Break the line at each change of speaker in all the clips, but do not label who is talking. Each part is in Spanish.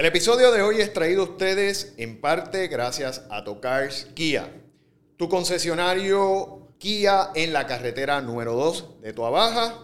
El episodio de hoy es traído a ustedes en parte gracias a Tocars Kia, tu concesionario Kia en la carretera número 2 de Tua Baja.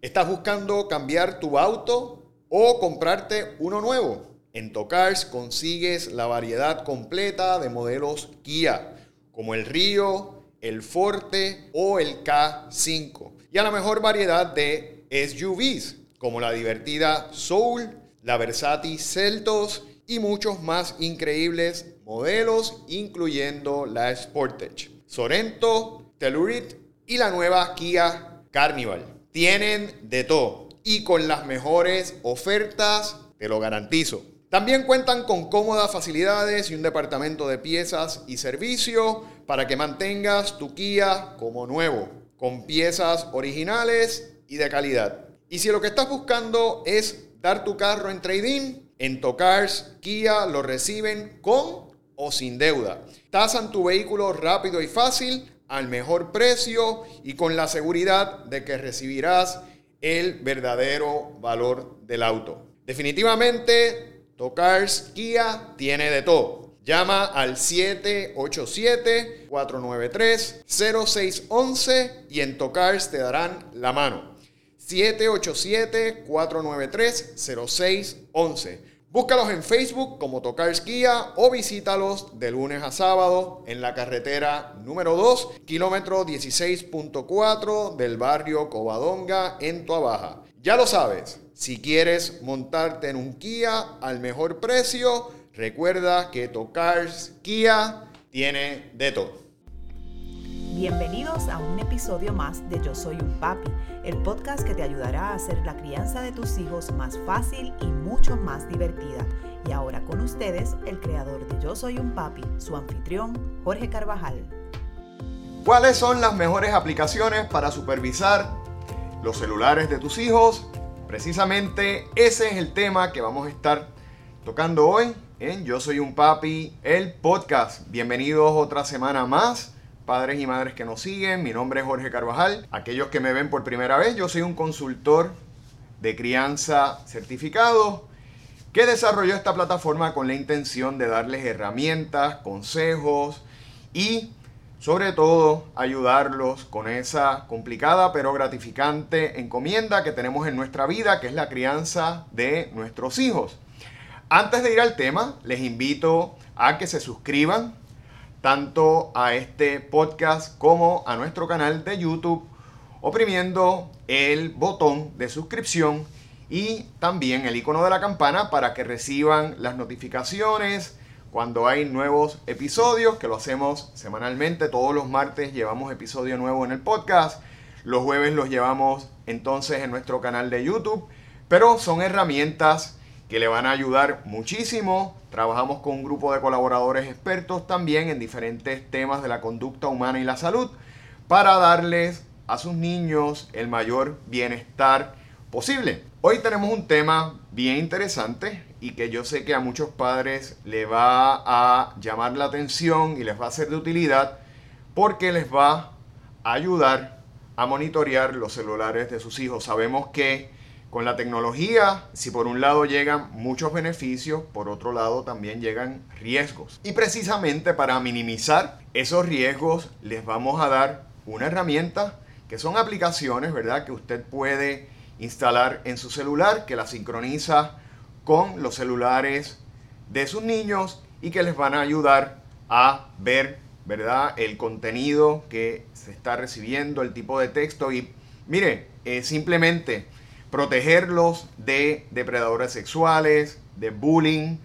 ¿Estás buscando cambiar tu auto o comprarte uno nuevo? En Tocars consigues la variedad completa de modelos Kia, como el Río, el Forte o el K5. Y a la mejor variedad de SUVs, como la divertida Soul, la Versati Celtos y muchos más increíbles modelos, incluyendo la Sportage, Sorento, Telluride y la nueva Kia Carnival. Tienen de todo y con las mejores ofertas, te lo garantizo. También cuentan con cómodas facilidades y un departamento de piezas y servicio para que mantengas tu Kia como nuevo, con piezas originales y de calidad. Y si lo que estás buscando es dar tu carro en trading, en Tocars Kia lo reciben con o sin deuda. Tasan tu vehículo rápido y fácil al mejor precio y con la seguridad de que recibirás el verdadero valor del auto. Definitivamente, Tocars Kia tiene de todo. Llama al 787-493-0611 y en Tocars te darán la mano. 787-493-0611. Búscalos en Facebook como Tocars Kia o visítalos de lunes a sábado en la carretera número 2, kilómetro 16.4 del barrio Covadonga en Baja. Ya lo sabes, si quieres montarte en un Kia al mejor precio, recuerda que Tocars Kia tiene de todo.
Bienvenidos a un episodio más de Yo Soy un Papi, el podcast que te ayudará a hacer la crianza de tus hijos más fácil y mucho más divertida. Y ahora con ustedes, el creador de Yo Soy un Papi, su anfitrión, Jorge Carvajal.
¿Cuáles son las mejores aplicaciones para supervisar los celulares de tus hijos? Precisamente ese es el tema que vamos a estar tocando hoy en Yo Soy un Papi, el podcast. Bienvenidos otra semana más padres y madres que nos siguen. Mi nombre es Jorge Carvajal. Aquellos que me ven por primera vez, yo soy un consultor de crianza certificado que desarrolló esta plataforma con la intención de darles herramientas, consejos y sobre todo ayudarlos con esa complicada pero gratificante encomienda que tenemos en nuestra vida, que es la crianza de nuestros hijos. Antes de ir al tema, les invito a que se suscriban tanto a este podcast como a nuestro canal de YouTube oprimiendo el botón de suscripción y también el icono de la campana para que reciban las notificaciones cuando hay nuevos episodios, que lo hacemos semanalmente, todos los martes llevamos episodio nuevo en el podcast, los jueves los llevamos entonces en nuestro canal de YouTube, pero son herramientas que le van a ayudar muchísimo. Trabajamos con un grupo de colaboradores expertos también en diferentes temas de la conducta humana y la salud para darles a sus niños el mayor bienestar posible. Hoy tenemos un tema bien interesante y que yo sé que a muchos padres le va a llamar la atención y les va a ser de utilidad porque les va a ayudar a monitorear los celulares de sus hijos. Sabemos que con la tecnología, si por un lado llegan muchos beneficios, por otro lado también llegan riesgos. Y precisamente para minimizar esos riesgos, les vamos a dar una herramienta que son aplicaciones, ¿verdad? Que usted puede instalar en su celular, que la sincroniza con los celulares de sus niños y que les van a ayudar a ver, ¿verdad? El contenido que se está recibiendo, el tipo de texto y mire, eh, simplemente protegerlos de depredadores sexuales, de bullying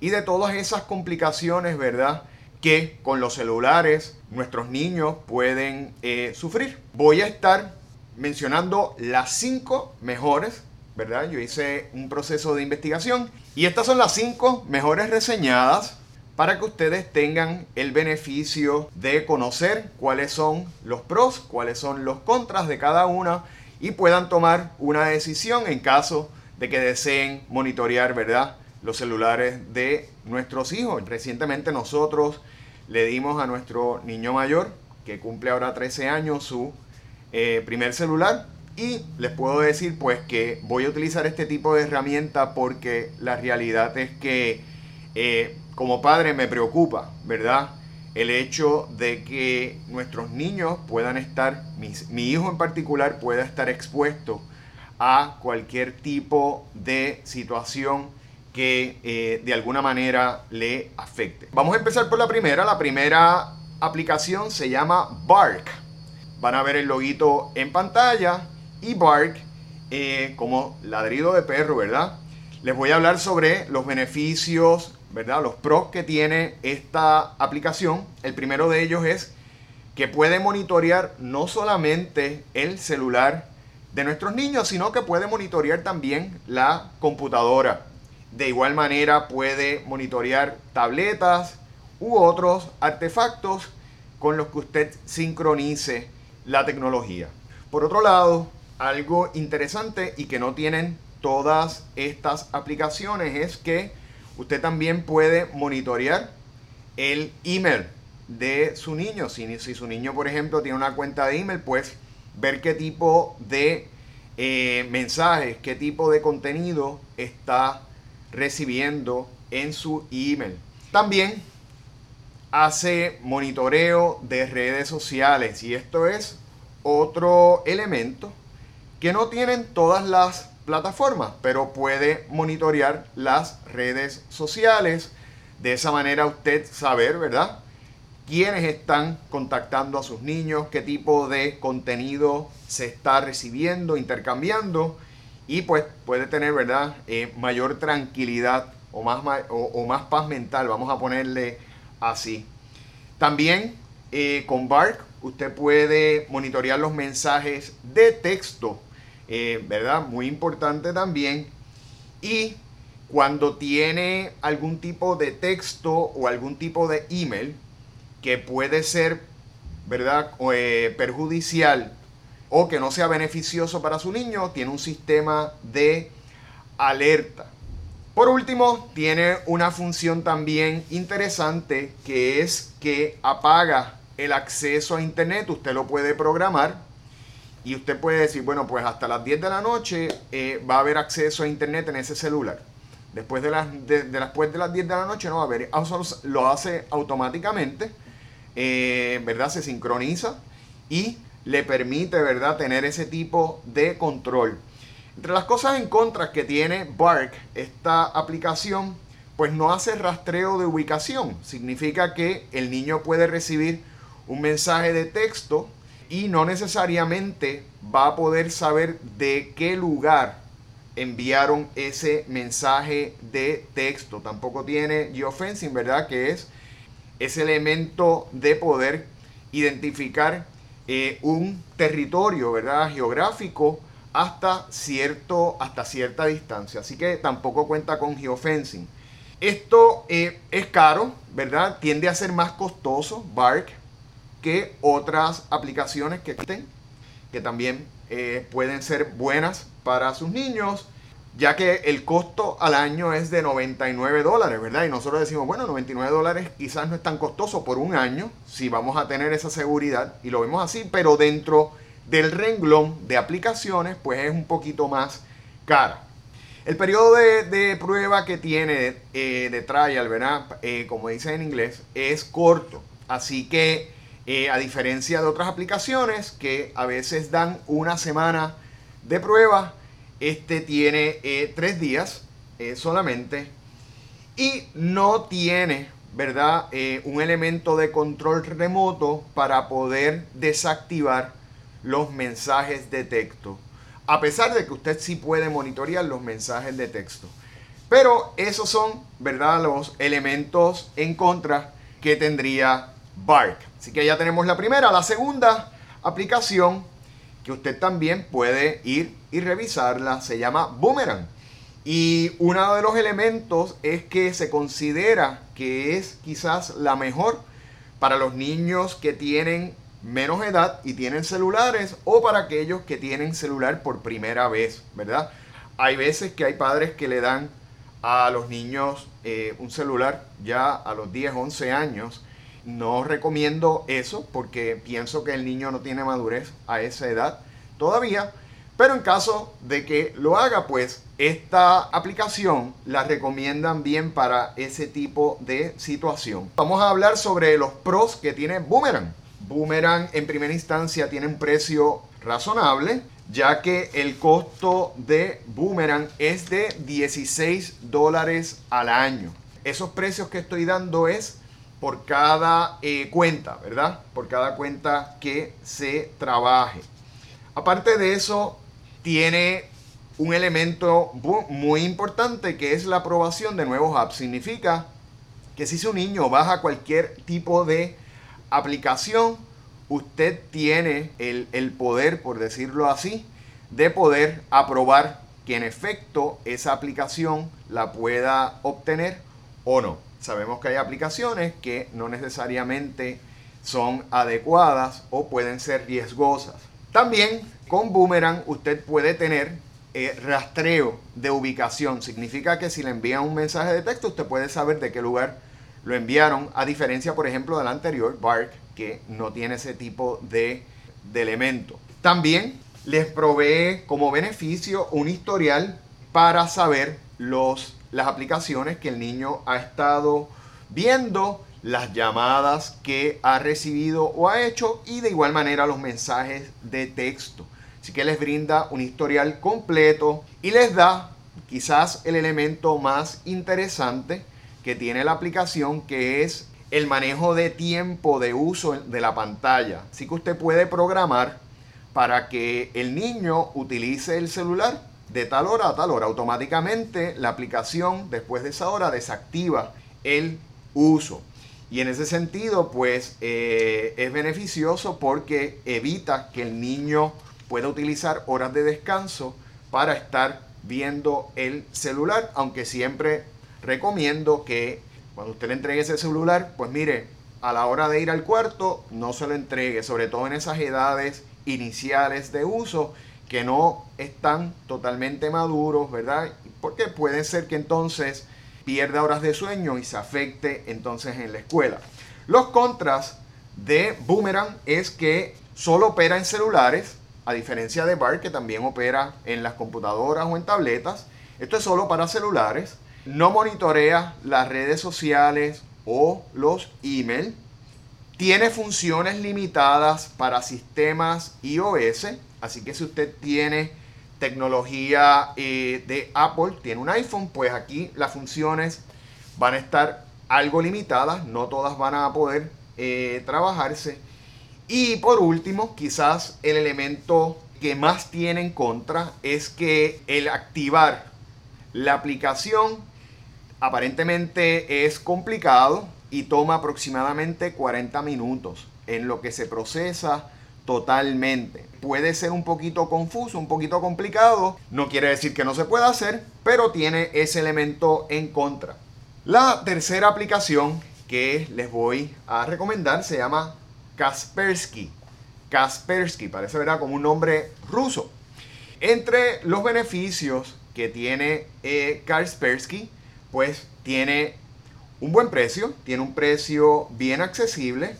y de todas esas complicaciones, ¿verdad? Que con los celulares nuestros niños pueden eh, sufrir. Voy a estar mencionando las cinco mejores, ¿verdad? Yo hice un proceso de investigación y estas son las cinco mejores reseñadas para que ustedes tengan el beneficio de conocer cuáles son los pros, cuáles son los contras de cada una y puedan tomar una decisión en caso de que deseen monitorear, ¿verdad? Los celulares de nuestros hijos. Recientemente nosotros le dimos a nuestro niño mayor, que cumple ahora 13 años, su eh, primer celular. Y les puedo decir pues que voy a utilizar este tipo de herramienta porque la realidad es que eh, como padre me preocupa, ¿verdad? El hecho de que nuestros niños puedan estar, mi hijo en particular pueda estar expuesto a cualquier tipo de situación que eh, de alguna manera le afecte. Vamos a empezar por la primera. La primera aplicación se llama Bark. Van a ver el loguito en pantalla y Bark eh, como ladrido de perro, ¿verdad? Les voy a hablar sobre los beneficios, ¿verdad? Los pros que tiene esta aplicación. El primero de ellos es que puede monitorear no solamente el celular de nuestros niños, sino que puede monitorear también la computadora. De igual manera puede monitorear tabletas u otros artefactos con los que usted sincronice la tecnología. Por otro lado, algo interesante y que no tienen todas estas aplicaciones es que usted también puede monitorear el email de su niño. Si, su niño, por ejemplo, tiene una cuenta de email, pues ver qué tipo de eh, mensajes, qué tipo de contenido está recibiendo en su email. También hace monitoreo de redes sociales y esto es otro elemento que no tienen todas las plataformas, pero puede monitorear las redes sociales. De esa manera usted saber, ¿verdad? quiénes están contactando a sus niños, qué tipo de contenido se está recibiendo, intercambiando y pues puede tener, ¿verdad? Eh, mayor tranquilidad o más, o, más paz mental, vamos a ponerle así. También eh, con Bark usted puede monitorear los mensajes de texto, eh, ¿verdad? Muy importante también. Y cuando tiene algún tipo de texto o algún tipo de email, que puede ser, ¿verdad?, eh, perjudicial o que no sea beneficioso para su niño, tiene un sistema de alerta. Por último, tiene una función también interesante que es que apaga el acceso a internet. Usted lo puede programar y usted puede decir, bueno, pues hasta las 10 de la noche eh, va a haber acceso a internet en ese celular. Después de las, de, después de las 10 de la noche no va a haber. Lo hace automáticamente eh, ¿verdad? Se sincroniza y le permite, ¿verdad? Tener ese tipo de control. Entre las cosas en contra que tiene Bark, esta aplicación, pues no hace rastreo de ubicación. Significa que el niño puede recibir un mensaje de texto y no necesariamente va a poder saber de qué lugar enviaron ese mensaje de texto. Tampoco tiene geofencing, ¿verdad? Que es ese elemento de poder identificar eh, un territorio ¿verdad? geográfico hasta, cierto, hasta cierta distancia. Así que tampoco cuenta con geofencing. Esto eh, es caro, ¿verdad? Tiende a ser más costoso, Bark, que otras aplicaciones que existen, que también eh, pueden ser buenas para sus niños ya que el costo al año es de 99 dólares, ¿verdad? Y nosotros decimos, bueno, 99 dólares quizás no es tan costoso por un año, si vamos a tener esa seguridad, y lo vemos así, pero dentro del renglón de aplicaciones, pues es un poquito más cara. El periodo de, prueba que tiene eh, de trial, ¿verdad? Eh, como dice en inglés, es corto. Así que, eh, a diferencia de otras aplicaciones que a veces dan una semana de prueba, este tiene eh, tres días eh, solamente y no tiene, ¿verdad? Un elemento de control remoto para poder desactivar los mensajes de texto. A pesar de que usted sí puede monitorear los mensajes de texto. Pero esos son, ¿verdad? Los elementos en contra que tendría Bark. Así que ya tenemos la primera. La segunda aplicación que usted también puede ir y revisarla, se llama Boomerang. Y uno de los elementos es que se considera que es quizás la mejor para los niños que tienen menos edad y tienen celulares o para aquellos que tienen celular por primera vez, ¿verdad? Hay veces que hay padres que le dan a los niños eh, un celular ya a los 10, 11 años no recomiendo eso porque pienso que el niño no tiene madurez a esa edad todavía, Pero en caso de que lo haga, pues esta aplicación la recomiendan bien para ese tipo de situación. Vamos a hablar sobre los pros que tiene Boomerang. Boomerang en primera instancia tiene un precio razonable, ya que el costo de Boomerang es de 16 dólares al año. Esos precios que estoy dando es por cada eh, cuenta, ¿verdad? Por cada cuenta que se trabaje. Aparte de eso, tiene un elemento muy importante que es la aprobación de nuevos apps. Significa que si su niño baja cualquier tipo de aplicación, usted tiene el, el, poder, por decirlo así, de poder aprobar que en efecto esa aplicación la pueda obtener o no. Sabemos que hay aplicaciones que no necesariamente son adecuadas o pueden ser riesgosas. También con Boomerang usted puede tener eh, rastreo de ubicación. Significa que si le envían un mensaje de texto, usted puede saber de qué lugar lo enviaron, a diferencia, por ejemplo, del anterior, Bark, que no tiene ese tipo de, de elemento. También les provee como beneficio un historial para saber los, las aplicaciones que el niño ha estado viendo, las llamadas que ha recibido o ha hecho y de igual manera los mensajes de texto. Así que les brinda un historial completo y les da quizás el elemento más interesante que tiene la aplicación que es el manejo de tiempo de uso de la pantalla. Así que usted puede programar para que el niño utilice el celular de tal hora a tal hora. Automáticamente la aplicación después de esa hora desactiva el uso. Y en ese sentido, pues eh, es beneficioso porque evita que el niño pueda utilizar horas de descanso para estar viendo el celular, aunque siempre recomiendo que cuando usted le entregue ese celular, pues mire, a la hora de ir al cuarto, no se lo entregue, sobre todo en esas edades iniciales de uso que no están totalmente maduros, ¿verdad? Porque puede ser que entonces pierda horas de sueño y se afecte entonces en la escuela. Los contras de Boomerang es que solo opera en celulares, a diferencia de BART que también opera en las computadoras o en tabletas. Esto es solo para celulares. No monitorea las redes sociales o los emails. Tiene funciones limitadas para sistemas iOS. Así que si usted tiene tecnología eh, de Apple, tiene un iPhone, pues aquí las funciones van a estar algo limitadas. No todas van a poder eh, trabajarse. Y por último, quizás el elemento que más tiene en contra es que el activar la aplicación aparentemente es complicado y toma aproximadamente 40 minutos en lo que se procesa totalmente. Puede ser un poquito confuso, un poquito complicado, no quiere decir que no se pueda hacer, pero tiene ese elemento en contra. La tercera aplicación que les voy a recomendar se llama Kaspersky. Kaspersky, parece ¿verdad? como un nombre ruso. Entre los beneficios que tiene eh, Kaspersky, pues tiene un buen precio, tiene un precio bien accesible,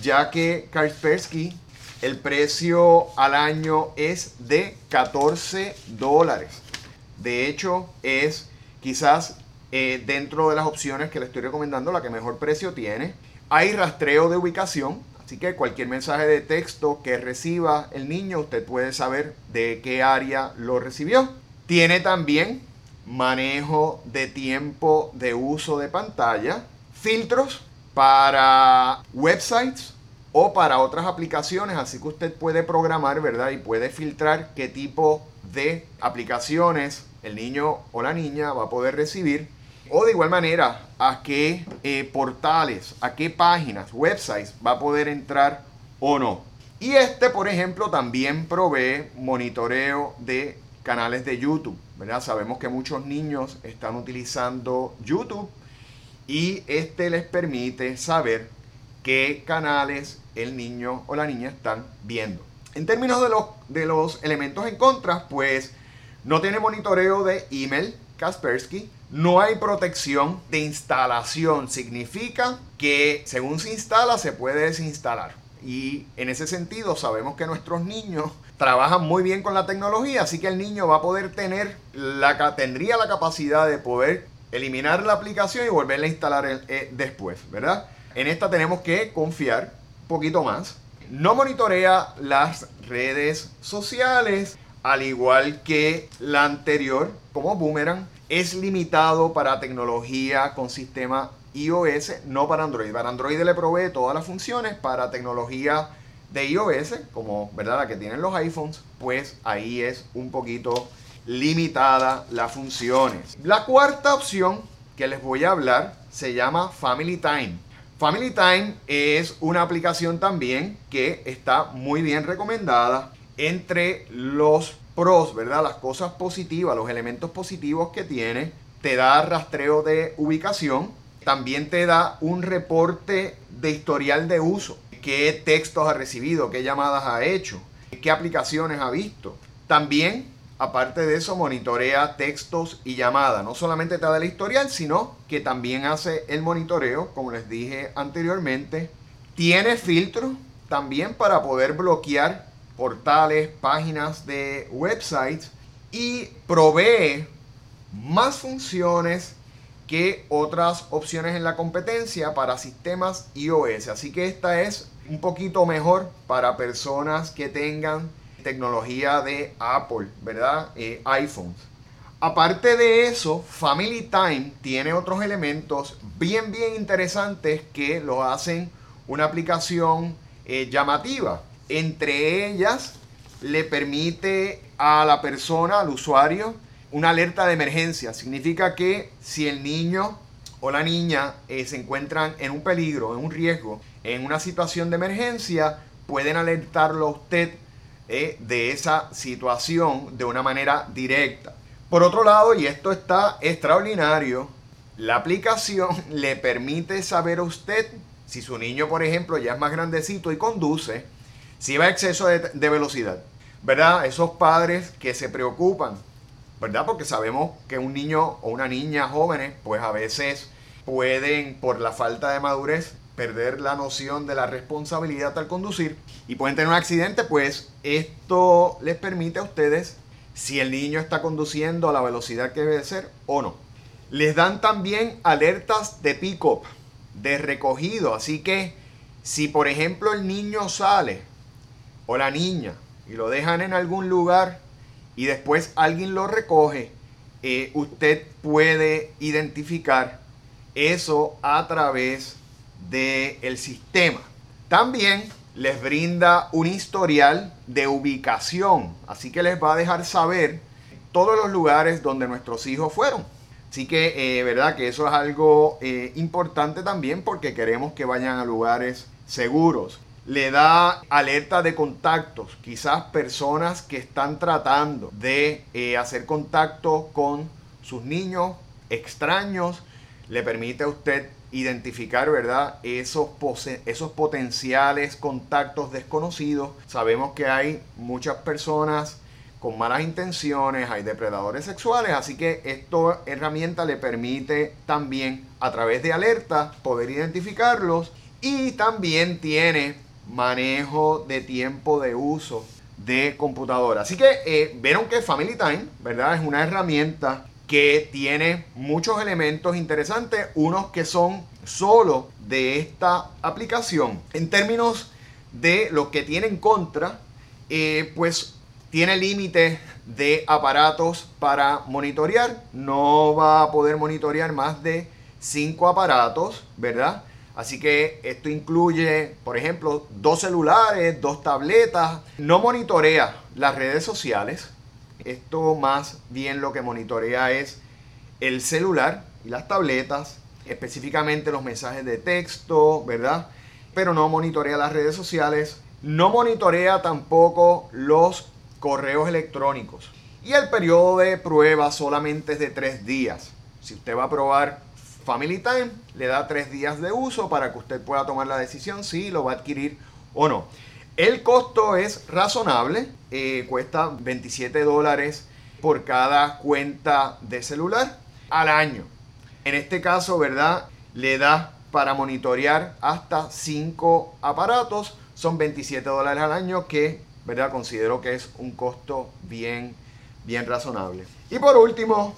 ya que Kaspersky el precio al año es de 14 dólares. De hecho, es quizás eh, dentro de las opciones que le estoy recomendando la que mejor precio tiene. Hay rastreo de ubicación, Así que cualquier mensaje de texto que reciba el niño, usted puede saber de qué área lo recibió. Tiene también manejo de tiempo de uso de pantalla, filtros para websites o para otras aplicaciones, así que usted puede programar, ¿verdad? Y puede filtrar qué tipo de aplicaciones el niño o la niña va a poder recibir o de igual manera, a qué eh, portales, a qué páginas, websites va a poder entrar o no. Y este, por ejemplo, también provee monitoreo de canales de YouTube. ¿verdad? Sabemos que muchos niños están utilizando YouTube y este les permite saber qué canales el niño o la niña están viendo. En términos de los, de los elementos en contra, pues no tiene monitoreo de email Kaspersky, no hay protección de instalación. Significa que según se instala se puede desinstalar. Y en ese sentido sabemos que nuestros niños trabajan muy bien con la tecnología, así que el niño va a poder tener, la, tendría la capacidad de poder eliminar la aplicación y volverla a instalar eh, después, ¿verdad? En esta tenemos que confiar un poquito más. No monitorea las redes sociales, al igual que la anterior, como Boomerang, es limitado para tecnología con sistema iOS, no para Android. Para Android le provee todas las funciones, para tecnología de iOS, como ¿verdad? la que tienen los iPhones, pues ahí es un poquito limitada las funciones. La cuarta opción que les voy a hablar se llama Family Time. Family Time es una aplicación también que está muy bien recomendada entre los pros, ¿verdad? Las cosas positivas, los elementos positivos que tiene. Te da rastreo de ubicación. También te da un reporte de historial de uso. ¿Qué textos ha recibido? ¿Qué llamadas ha hecho? ¿Qué aplicaciones ha visto? También aparte de eso, monitorea textos y llamadas. No solamente te da el historial, sino que también hace el monitoreo, como les dije anteriormente. Tiene filtros también para poder bloquear portales, páginas de websites y provee más funciones que otras opciones en la competencia para sistemas iOS. Así que esta es un poquito mejor para personas que tengan tecnología de Apple, ¿verdad? Eh, iPhones. Aparte de eso, Family Time tiene otros elementos bien, bien interesantes que lo hacen una aplicación eh, llamativa. Entre ellas, le permite a la persona, al usuario, una alerta de emergencia. Significa que si el niño o la niña eh, se encuentran en un peligro, en un riesgo, en una situación de emergencia, pueden alertarlo a usted eh, de esa situación de una manera directa. Por otro lado, y esto está extraordinario, la aplicación le permite saber a usted si su niño, por ejemplo, ya es más grandecito y conduce, si va a exceso de, de velocidad. ¿Verdad? Esos padres que se preocupan, ¿verdad? Porque sabemos que un niño o una niña jóvenes, pues a veces pueden, por la falta de madurez, perder la noción de la responsabilidad al conducir y pueden tener un accidente, pues esto les permite a ustedes si el niño está conduciendo a la velocidad que debe ser o no. Les dan también alertas de pick-up, de recogido, así que si por ejemplo el niño sale o la niña y lo dejan en algún lugar y después alguien lo recoge, eh, usted puede identificar eso a través del sistema. También les brinda un historial de ubicación, así que les va a dejar saber todos los lugares donde nuestros hijos fueron. Así que, eh, verdad que eso es algo eh, importante también porque queremos que vayan a lugares seguros. Le da alerta de contactos, quizás personas que están tratando de eh, hacer contacto con sus niños extraños. Le permite a usted identificar, ¿verdad? Esos, esos potenciales contactos desconocidos. Sabemos que hay muchas personas con malas intenciones, hay depredadores sexuales, así que esta herramienta le permite también a través de alertas poder identificarlos y también tiene manejo de tiempo de uso de computadora. Así que eh, vieron que Family Time, ¿verdad? Es una herramienta que tiene muchos elementos interesantes, unos que son solo de esta aplicación. En términos de lo que tiene en contra, eh, pues tiene límite de aparatos para monitorear. No va a poder monitorear más de 5 aparatos, ¿verdad? Así que esto incluye, por ejemplo, dos celulares, dos tabletas. No monitorea las redes sociales, esto más bien lo que monitorea es el celular y las tabletas, específicamente los mensajes de texto, ¿verdad? Pero no monitorea las redes sociales, no monitorea tampoco los correos electrónicos. Y el periodo de prueba solamente es de tres días. Si usted va a probar Family Time, le da tres días de uso para que usted pueda tomar la decisión si lo va a adquirir o no. El costo es razonable, eh, cuesta 27 dólares por cada cuenta de celular al año. En este caso, ¿verdad? Le da para monitorear hasta 5 aparatos, son 27 dólares al año que ¿verdad? Considero que es un costo bien, bien razonable. Y por último,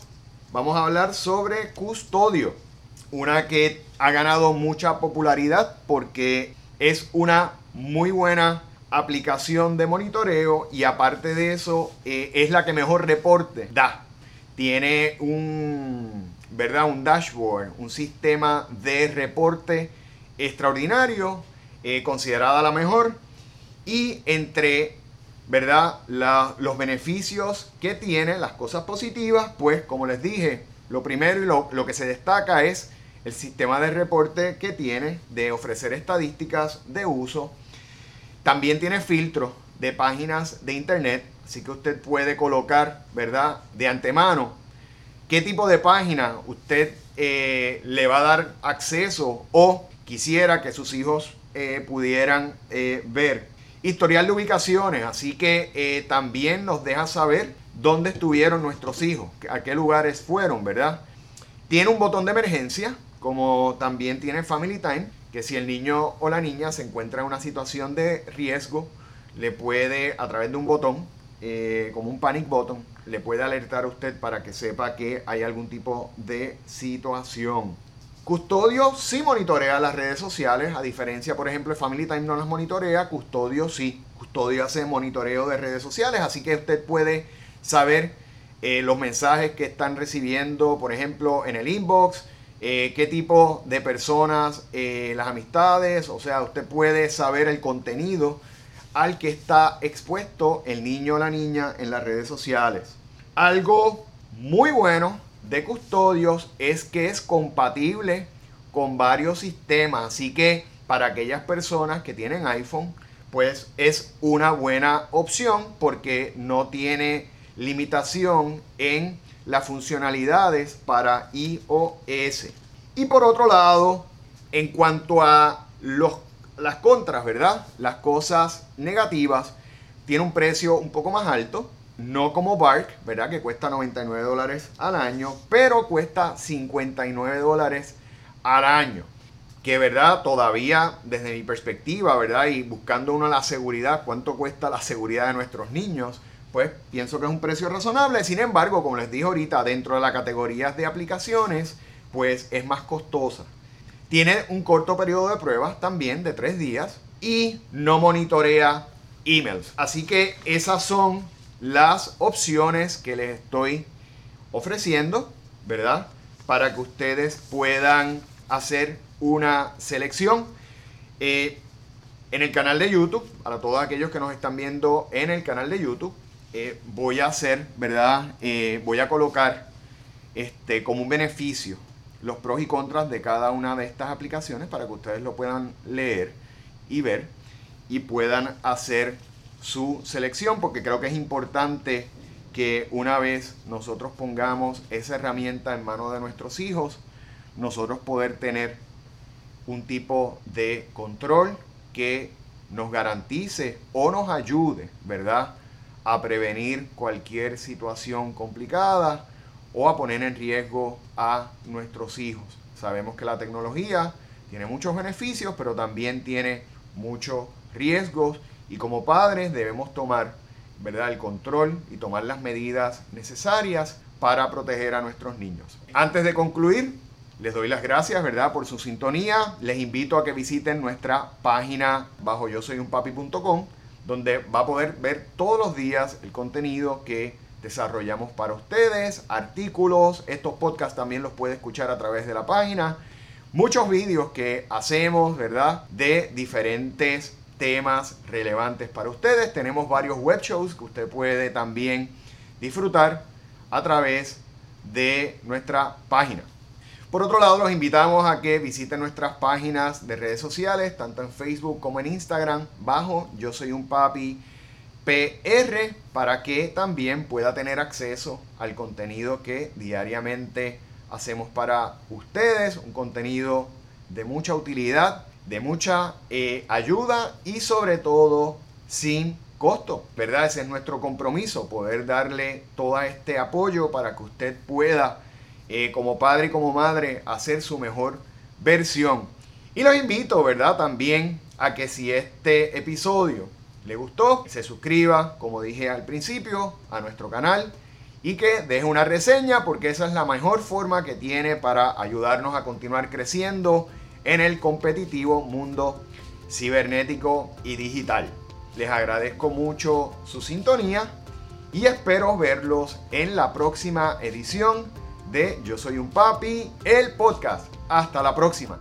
vamos a hablar sobre custodio. Una que ha ganado mucha popularidad porque es una muy buena aplicación de monitoreo y aparte de eso eh, es la que mejor reporte da. Tiene un, ¿verdad? un dashboard, un sistema de reporte extraordinario, eh, considerada la mejor y entre ¿verdad? los beneficios que tiene, las cosas positivas, pues como les dije, lo primero y lo, lo que se destaca es el sistema de reporte que tiene de ofrecer estadísticas de uso. También tiene filtros de páginas de internet, así que usted puede colocar, ¿verdad? De antemano, qué tipo de página usted eh, le va a dar acceso o quisiera que sus hijos eh, pudieran eh, ver. Historial de ubicaciones, así que también nos deja saber dónde estuvieron nuestros hijos, a qué lugares fueron, ¿verdad? Tiene un botón de emergencia, como también tiene Family Time, que si el niño o la niña se encuentra en una situación de riesgo, le puede, a través de un botón, eh, como un panic button, le puede alertar a usted para que sepa que hay algún tipo de situación. Custodio sí monitorea las redes sociales, a diferencia, por ejemplo, de Family Time no las monitorea, Custodio sí. Custodio hace monitoreo de redes sociales, así que usted puede saber eh, los mensajes que están recibiendo, por ejemplo, en el inbox, eh, qué tipo de personas, eh, las amistades, o sea, usted puede saber el contenido al que está expuesto el niño o la niña en las redes sociales. Algo muy bueno de custodios es que es compatible con varios sistemas, así que para aquellas personas que tienen iPhone, pues es una buena opción porque no tiene limitación en las funcionalidades para iOS. Y por otro lado, en cuanto a los, las contras, ¿verdad? Las cosas negativas, tiene un precio un poco más alto, no como Bark, ¿verdad? Que cuesta 99 dólares al año, pero cuesta 59 dólares al año. Que, ¿verdad? Todavía, desde mi perspectiva, ¿verdad? Y buscando uno la seguridad, cuánto cuesta la seguridad de nuestros niños, pues pienso que es un precio razonable. Sin embargo, como les dije ahorita, dentro de la categoría de aplicaciones, pues es más costosa. Tiene un corto periodo de pruebas también de tres días y no monitorea emails. Así que esas son las opciones que les estoy ofreciendo, ¿verdad? Para que ustedes puedan hacer una selección. Eh, en el canal de YouTube, para todos aquellos que nos están viendo en el canal de YouTube, eh, voy a hacer, ¿verdad? Eh, voy a colocar este, como un beneficio los pros y contras de cada una de estas aplicaciones para que ustedes lo puedan leer y ver y puedan hacer su selección porque creo que es importante que una vez nosotros pongamos esa herramienta en manos de nuestros hijos, nosotros poder tener un tipo de control que nos garantice o nos ayude, ¿verdad? A prevenir cualquier situación complicada o a poner en riesgo a nuestros hijos. Sabemos que la tecnología tiene muchos beneficios, pero también tiene muchos riesgos y como padres debemos tomar ¿verdad? el control y tomar las medidas necesarias para proteger a nuestros niños. Antes de concluir, les doy las gracias, ¿verdad?, por su sintonía. Les invito a que visiten nuestra página bajo yo soy un donde va a poder ver todos los días el contenido que desarrollamos para ustedes, artículos, estos podcasts también los puede escuchar a través de la página, muchos vídeos que hacemos, ¿verdad? De diferentes temas relevantes para ustedes. Tenemos varios web shows que usted puede también disfrutar a través de nuestra página. Por otro lado, los invitamos a que visiten nuestras páginas de redes sociales, tanto en Facebook como en Instagram, bajo Yo Soy un Papi PR, para que también pueda tener acceso al contenido que diariamente hacemos para ustedes, un contenido de mucha utilidad, de mucha eh, ayuda y sobre todo sin costo, ¿verdad? Ese es nuestro compromiso, poder darle todo este apoyo para que usted pueda eh, como padre y como madre hacer su mejor versión. Y los invito, ¿verdad? También a que si este episodio le gustó, se suscriba, como dije al principio, a nuestro canal y que deje una reseña porque esa es la mejor forma que tiene para ayudarnos a continuar creciendo en el competitivo mundo cibernético y digital. Les agradezco mucho su sintonía y espero verlos en la próxima edición de Yo Soy un Papi, el podcast. Hasta la próxima.